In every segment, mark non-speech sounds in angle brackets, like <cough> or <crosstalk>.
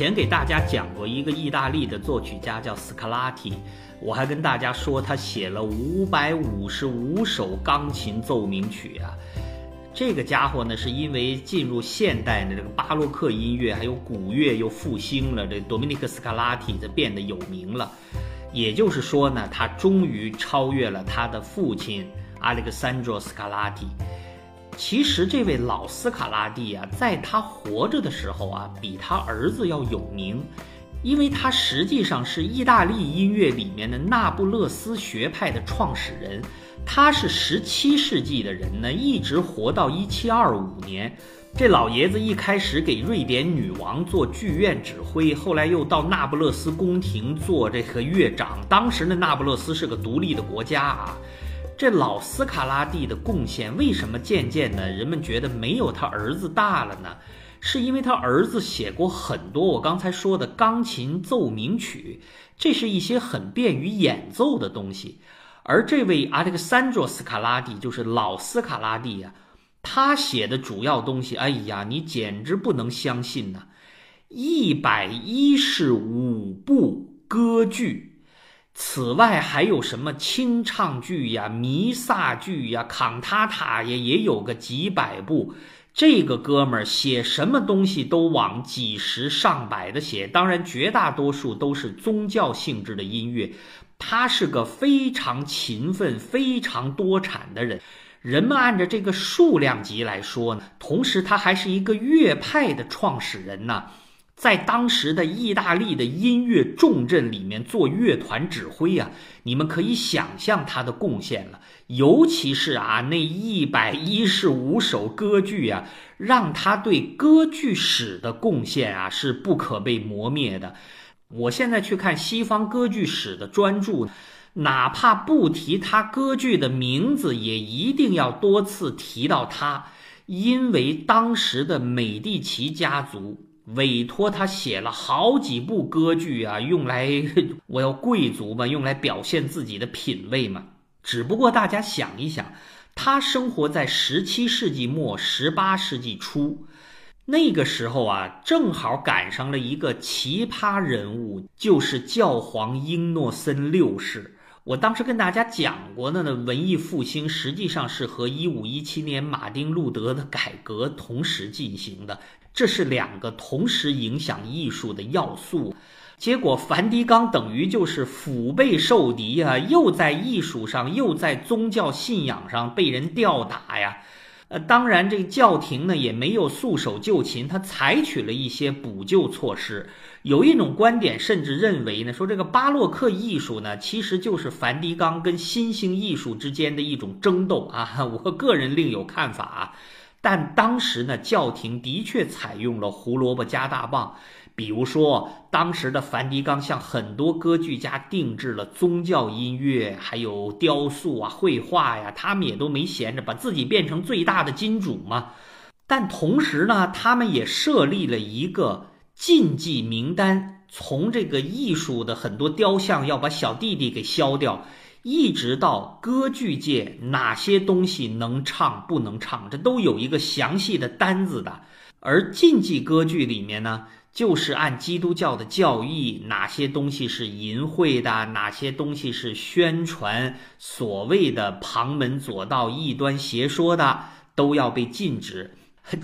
前给大家讲过一个意大利的作曲家叫斯卡拉蒂，我还跟大家说他写了五百五十五首钢琴奏鸣曲啊。这个家伙呢，是因为进入现代的这个巴洛克音乐，还有古乐又复兴了，这多米尼克斯卡拉蒂就变得有名了。也就是说呢，他终于超越了他的父亲阿历克桑卓斯卡拉蒂。其实这位老斯卡拉蒂啊，在他活着的时候啊，比他儿子要有名，因为他实际上是意大利音乐里面的那不勒斯学派的创始人。他是十七世纪的人呢，一直活到一七二五年。这老爷子一开始给瑞典女王做剧院指挥，后来又到那不勒斯宫廷做这个乐长。当时的那不勒斯是个独立的国家啊。这老斯卡拉蒂的贡献为什么渐渐的人们觉得没有他儿子大了呢？是因为他儿子写过很多我刚才说的钢琴奏鸣曲，这是一些很便于演奏的东西。而这位阿历克桑卓斯卡拉蒂就是老斯卡拉蒂呀，他写的主要东西，哎呀，你简直不能相信呐！一百一十五部歌剧，此外还有什么清唱剧呀、弥撒剧呀、康塔塔呀，也有个几百部。这个哥们儿写什么东西都往几十上百的写，当然绝大多数都是宗教性质的音乐。他是个非常勤奋、非常多产的人。人们按照这个数量级来说呢，同时他还是一个乐派的创始人呢，在当时的意大利的音乐重镇里面做乐团指挥啊，你们可以想象他的贡献了。尤其是啊，那一百一十五首歌剧啊，让他对歌剧史的贡献啊是不可被磨灭的。我现在去看西方歌剧史的专著，哪怕不提他歌剧的名字，也一定要多次提到他，因为当时的美第奇家族委托他写了好几部歌剧啊，用来 <laughs> 我要贵族嘛，用来表现自己的品味嘛。只不过大家想一想，他生活在十七世纪末、十八世纪初。那个时候啊，正好赶上了一个奇葩人物，就是教皇英诺森六世。我当时跟大家讲过的呢，文艺复兴实际上是和一五一七年马丁路德的改革同时进行的，这是两个同时影响艺术的要素。结果梵蒂冈等于就是腹背受敌啊，又在艺术上，又在宗教信仰上被人吊打呀。呃，当然，这个教廷呢也没有束手就擒，他采取了一些补救措施。有一种观点甚至认为呢，说这个巴洛克艺术呢，其实就是梵蒂冈跟新兴艺术之间的一种争斗啊。<laughs> 我个人另有看法，但当时呢，教廷的确采用了胡萝卜加大棒。比如说，当时的梵蒂冈向很多歌剧家定制了宗教音乐，还有雕塑啊、绘画呀，他们也都没闲着，把自己变成最大的金主嘛。但同时呢，他们也设立了一个禁忌名单，从这个艺术的很多雕像要把小弟弟给消掉，一直到歌剧界哪些东西能唱不能唱，这都有一个详细的单子的。而禁忌歌剧里面呢？就是按基督教的教义，哪些东西是淫秽的，哪些东西是宣传所谓的旁门左道、异端邪说的，都要被禁止。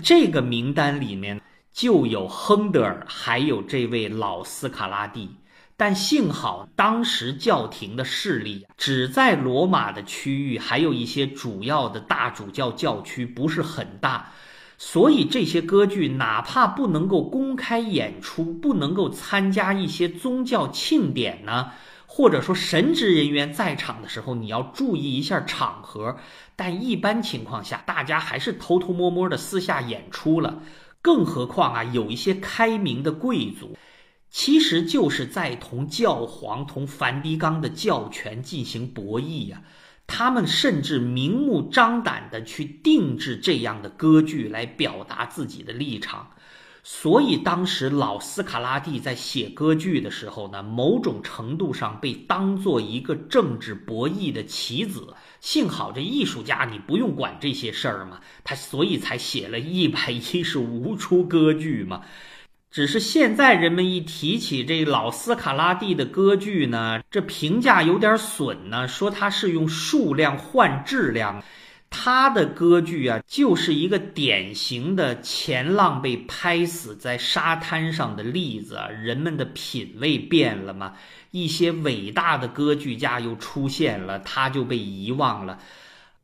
这个名单里面就有亨德尔，还有这位老斯卡拉蒂。但幸好当时教廷的势力只在罗马的区域，还有一些主要的大主教教区不是很大。所以这些歌剧哪怕不能够公开演出，不能够参加一些宗教庆典呢，或者说神职人员在场的时候，你要注意一下场合。但一般情况下，大家还是偷偷摸摸的私下演出了。更何况啊，有一些开明的贵族，其实就是在同教皇、同梵蒂冈的教权进行博弈呀。他们甚至明目张胆地去定制这样的歌剧来表达自己的立场，所以当时老斯卡拉蒂在写歌剧的时候呢，某种程度上被当做一个政治博弈的棋子。幸好这艺术家你不用管这些事儿嘛，他所以才写了一百一十五出歌剧嘛。只是现在人们一提起这老斯卡拉蒂的歌剧呢，这评价有点损呢，说他是用数量换质量。他的歌剧啊，就是一个典型的前浪被拍死在沙滩上的例子啊。人们的品味变了嘛，一些伟大的歌剧家又出现了，他就被遗忘了。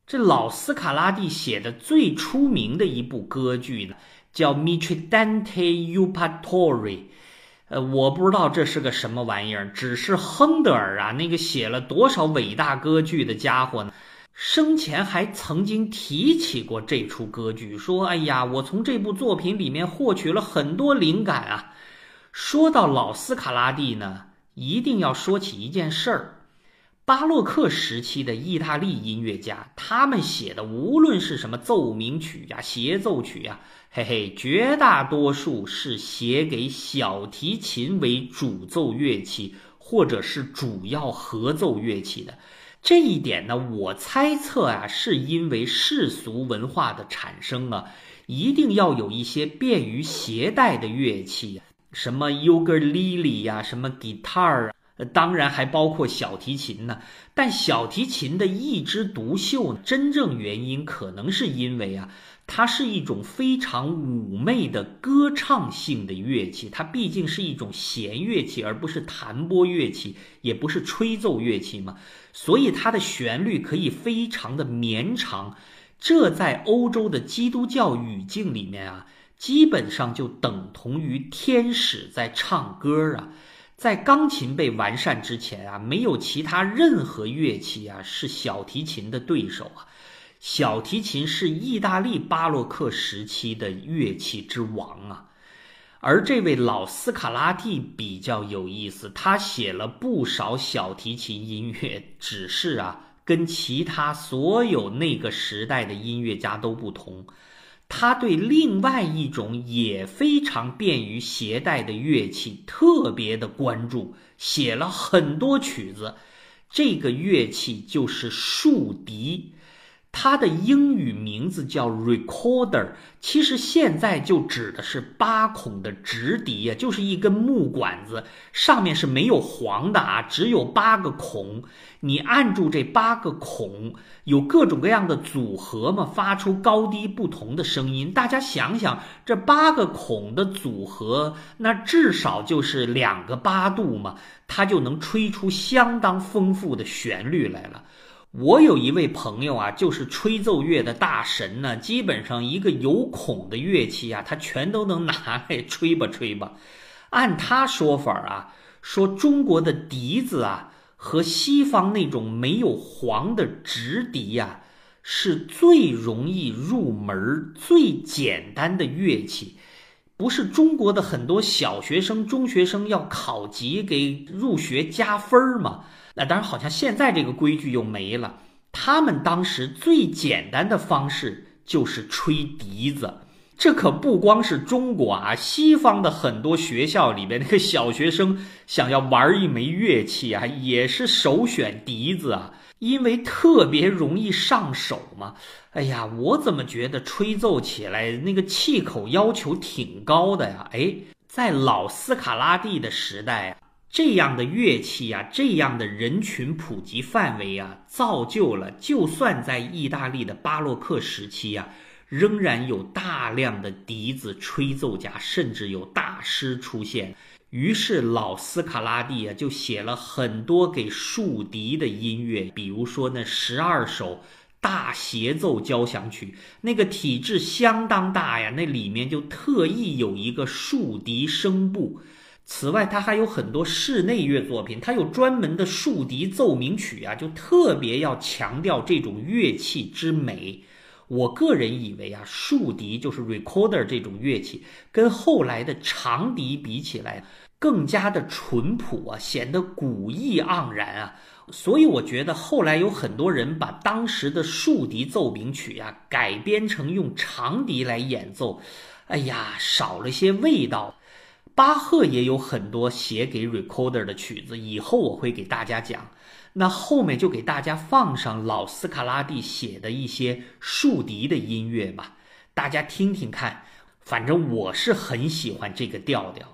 这老斯卡拉蒂写的最出名的一部歌剧呢，叫《Mitridante Upatori》。呃，我不知道这是个什么玩意儿，只是亨德尔啊，那个写了多少伟大歌剧的家伙呢？生前还曾经提起过这出歌剧，说：“哎呀，我从这部作品里面获取了很多灵感啊。”说到老斯卡拉蒂呢，一定要说起一件事儿：巴洛克时期的意大利音乐家，他们写的无论是什么奏鸣曲呀、协奏曲呀，嘿嘿，绝大多数是写给小提琴为主奏乐器，或者是主要合奏乐器的。这一点呢，我猜测啊，是因为世俗文化的产生啊，一定要有一些便于携带的乐器，什么 ukulele 呀，什么 guitar 啊，当然还包括小提琴呢。但小提琴的一枝独秀，真正原因可能是因为啊。它是一种非常妩媚的歌唱性的乐器，它毕竟是一种弦乐器，而不是弹拨乐器，也不是吹奏乐器嘛，所以它的旋律可以非常的绵长。这在欧洲的基督教语境里面啊，基本上就等同于天使在唱歌啊。在钢琴被完善之前啊，没有其他任何乐器啊是小提琴的对手啊。小提琴是意大利巴洛克时期的乐器之王啊，而这位老斯卡拉蒂比较有意思，他写了不少小提琴音乐，只是啊，<laughs> 跟其他所有那个时代的音乐家都不同，他对另外一种也非常便于携带的乐器特别的关注，写了很多曲子，这个乐器就是竖笛。它的英语名字叫 recorder，其实现在就指的是八孔的直笛呀，就是一根木管子，上面是没有簧的啊，只有八个孔，你按住这八个孔，有各种各样的组合嘛，发出高低不同的声音。大家想想，这八个孔的组合，那至少就是两个八度嘛，它就能吹出相当丰富的旋律来了。我有一位朋友啊，就是吹奏乐的大神呢。基本上一个有孔的乐器啊，他全都能拿来吹吧吹吧。按他说法啊，说中国的笛子啊，和西方那种没有簧的直笛呀，是最容易入门、最简单的乐器。不是中国的很多小学生、中学生要考级给入学加分吗？那当然，好像现在这个规矩又没了。他们当时最简单的方式就是吹笛子，这可不光是中国啊，西方的很多学校里边，那个小学生想要玩一枚乐器啊，也是首选笛子啊，因为特别容易上手嘛。哎呀，我怎么觉得吹奏起来那个气口要求挺高的呀？哎，在老斯卡拉蒂的时代啊。这样的乐器呀，这样的人群普及范围啊，造就了就算在意大利的巴洛克时期呀，仍然有大量的笛子吹奏家，甚至有大师出现。于是老斯卡拉蒂啊，就写了很多给竖笛的音乐，比如说那十二首大协奏交响曲，那个体制相当大呀，那里面就特意有一个竖笛声部。此外，他还有很多室内乐作品，他有专门的竖笛奏鸣曲啊，就特别要强调这种乐器之美。我个人以为啊，竖笛就是 recorder 这种乐器，跟后来的长笛比起来，更加的淳朴啊，显得古意盎然啊。所以我觉得后来有很多人把当时的竖笛奏鸣曲啊改编成用长笛来演奏，哎呀，少了些味道。巴赫也有很多写给 recorder 的曲子，以后我会给大家讲。那后面就给大家放上老斯卡拉蒂写的一些竖笛的音乐吧，大家听听看。反正我是很喜欢这个调调。